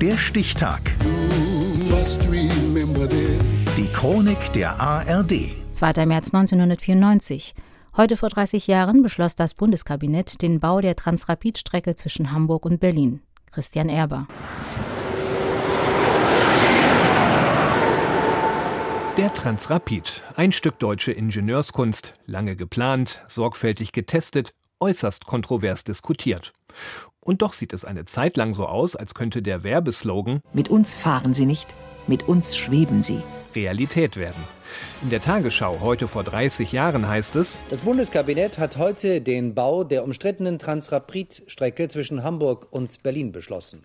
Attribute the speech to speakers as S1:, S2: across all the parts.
S1: Der Stichtag. Die Chronik der ARD.
S2: 2. März 1994. Heute vor 30 Jahren beschloss das Bundeskabinett den Bau der Transrapid-Strecke zwischen Hamburg und Berlin. Christian Erber.
S3: Der Transrapid, ein Stück deutsche Ingenieurskunst, lange geplant, sorgfältig getestet, äußerst kontrovers diskutiert. Und doch sieht es eine Zeit lang so aus, als könnte der Werbeslogan
S4: Mit uns fahren Sie nicht, mit uns schweben Sie
S3: Realität werden. In der Tagesschau heute vor 30 Jahren heißt es,
S5: das Bundeskabinett hat heute den Bau der umstrittenen Transrapid-Strecke zwischen Hamburg und Berlin beschlossen.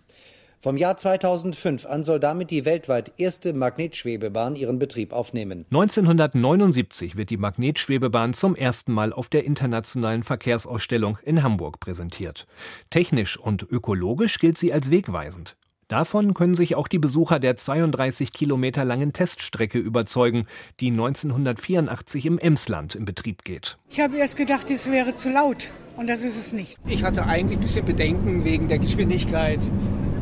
S5: Vom Jahr 2005 an soll damit die weltweit erste Magnetschwebebahn ihren Betrieb aufnehmen.
S3: 1979 wird die Magnetschwebebahn zum ersten Mal auf der internationalen Verkehrsausstellung in Hamburg präsentiert. Technisch und ökologisch gilt sie als wegweisend. Davon können sich auch die Besucher der 32 Kilometer langen Teststrecke überzeugen, die 1984 im Emsland in Betrieb geht.
S6: Ich habe erst gedacht, es wäre zu laut und das ist es nicht.
S7: Ich hatte eigentlich ein bisschen Bedenken wegen der Geschwindigkeit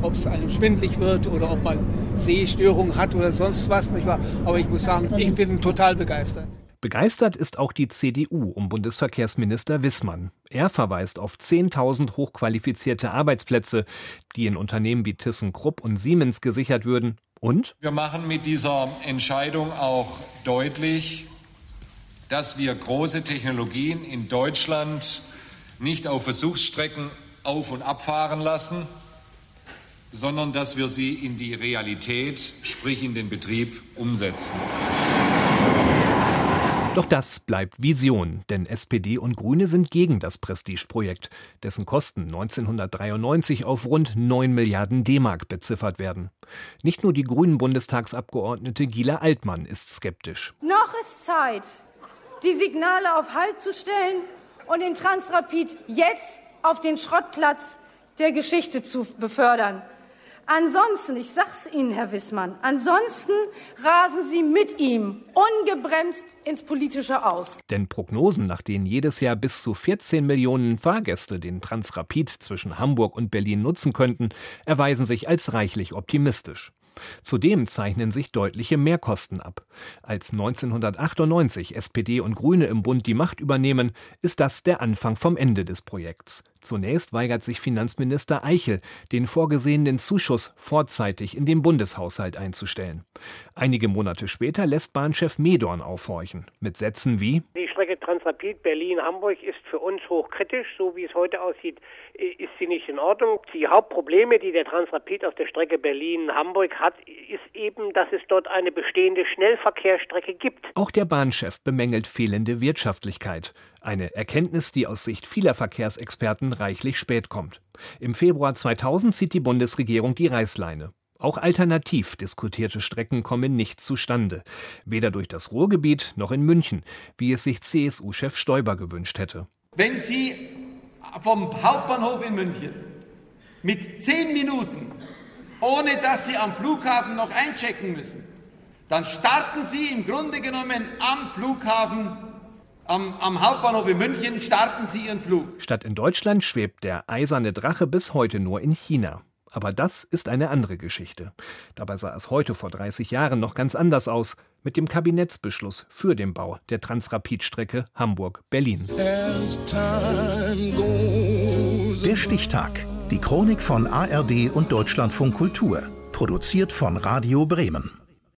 S7: ob es einem schwindlig wird oder ob man Sehstörungen hat oder sonst was. Nicht wahr? Aber ich muss sagen, ich bin total begeistert.
S3: Begeistert ist auch die CDU um Bundesverkehrsminister Wissmann. Er verweist auf 10.000 hochqualifizierte Arbeitsplätze, die in Unternehmen wie ThyssenKrupp und Siemens gesichert würden. Und?
S8: Wir machen mit dieser Entscheidung auch deutlich, dass wir große Technologien in Deutschland nicht auf Versuchsstrecken auf- und abfahren lassen, sondern dass wir sie in die Realität, sprich in den Betrieb, umsetzen.
S3: Doch das bleibt Vision, denn SPD und Grüne sind gegen das Prestigeprojekt, dessen Kosten 1993 auf rund 9 Milliarden D-Mark beziffert werden. Nicht nur die grünen Bundestagsabgeordnete Gila Altmann ist skeptisch.
S9: Noch ist Zeit, die Signale auf Halt zu stellen und den Transrapid jetzt auf den Schrottplatz der Geschichte zu befördern. Ansonsten, ich sag's Ihnen, Herr Wissmann, ansonsten rasen Sie mit ihm ungebremst ins Politische aus.
S3: Denn Prognosen, nach denen jedes Jahr bis zu 14 Millionen Fahrgäste den Transrapid zwischen Hamburg und Berlin nutzen könnten, erweisen sich als reichlich optimistisch. Zudem zeichnen sich deutliche Mehrkosten ab. Als 1998 SPD und Grüne im Bund die Macht übernehmen, ist das der Anfang vom Ende des Projekts. Zunächst weigert sich Finanzminister Eichel, den vorgesehenen Zuschuss vorzeitig in den Bundeshaushalt einzustellen. Einige Monate später lässt Bahnchef Medorn aufhorchen, mit Sätzen wie
S10: Die Strecke Transrapid Berlin-Hamburg ist für uns hochkritisch. So wie es heute aussieht, ist sie nicht in Ordnung. Die Hauptprobleme, die der Transrapid auf der Strecke Berlin-Hamburg hat, ist eben, dass es dort eine bestehende Schnellverkehrsstrecke gibt.
S3: Auch der Bahnchef bemängelt fehlende Wirtschaftlichkeit. Eine Erkenntnis, die aus Sicht vieler Verkehrsexperten reichlich spät kommt. Im Februar 2000 zieht die Bundesregierung die Reißleine. Auch alternativ diskutierte Strecken kommen nicht zustande. Weder durch das Ruhrgebiet noch in München, wie es sich CSU-Chef Stoiber gewünscht hätte.
S11: Wenn Sie vom Hauptbahnhof in München mit zehn Minuten, ohne dass Sie am Flughafen noch einchecken müssen, dann starten Sie im Grunde genommen am Flughafen am, am, Hauptbahnhof in München starten Sie Ihren Flug.
S3: Statt in Deutschland schwebt der eiserne Drache bis heute nur in China. Aber das ist eine andere Geschichte. Dabei sah es heute vor 30 Jahren noch ganz anders aus mit dem Kabinettsbeschluss für den Bau der Transrapidstrecke Hamburg-Berlin.
S1: Der Stichtag. Die Chronik von ARD und Deutschlandfunk Kultur. Produziert von Radio Bremen.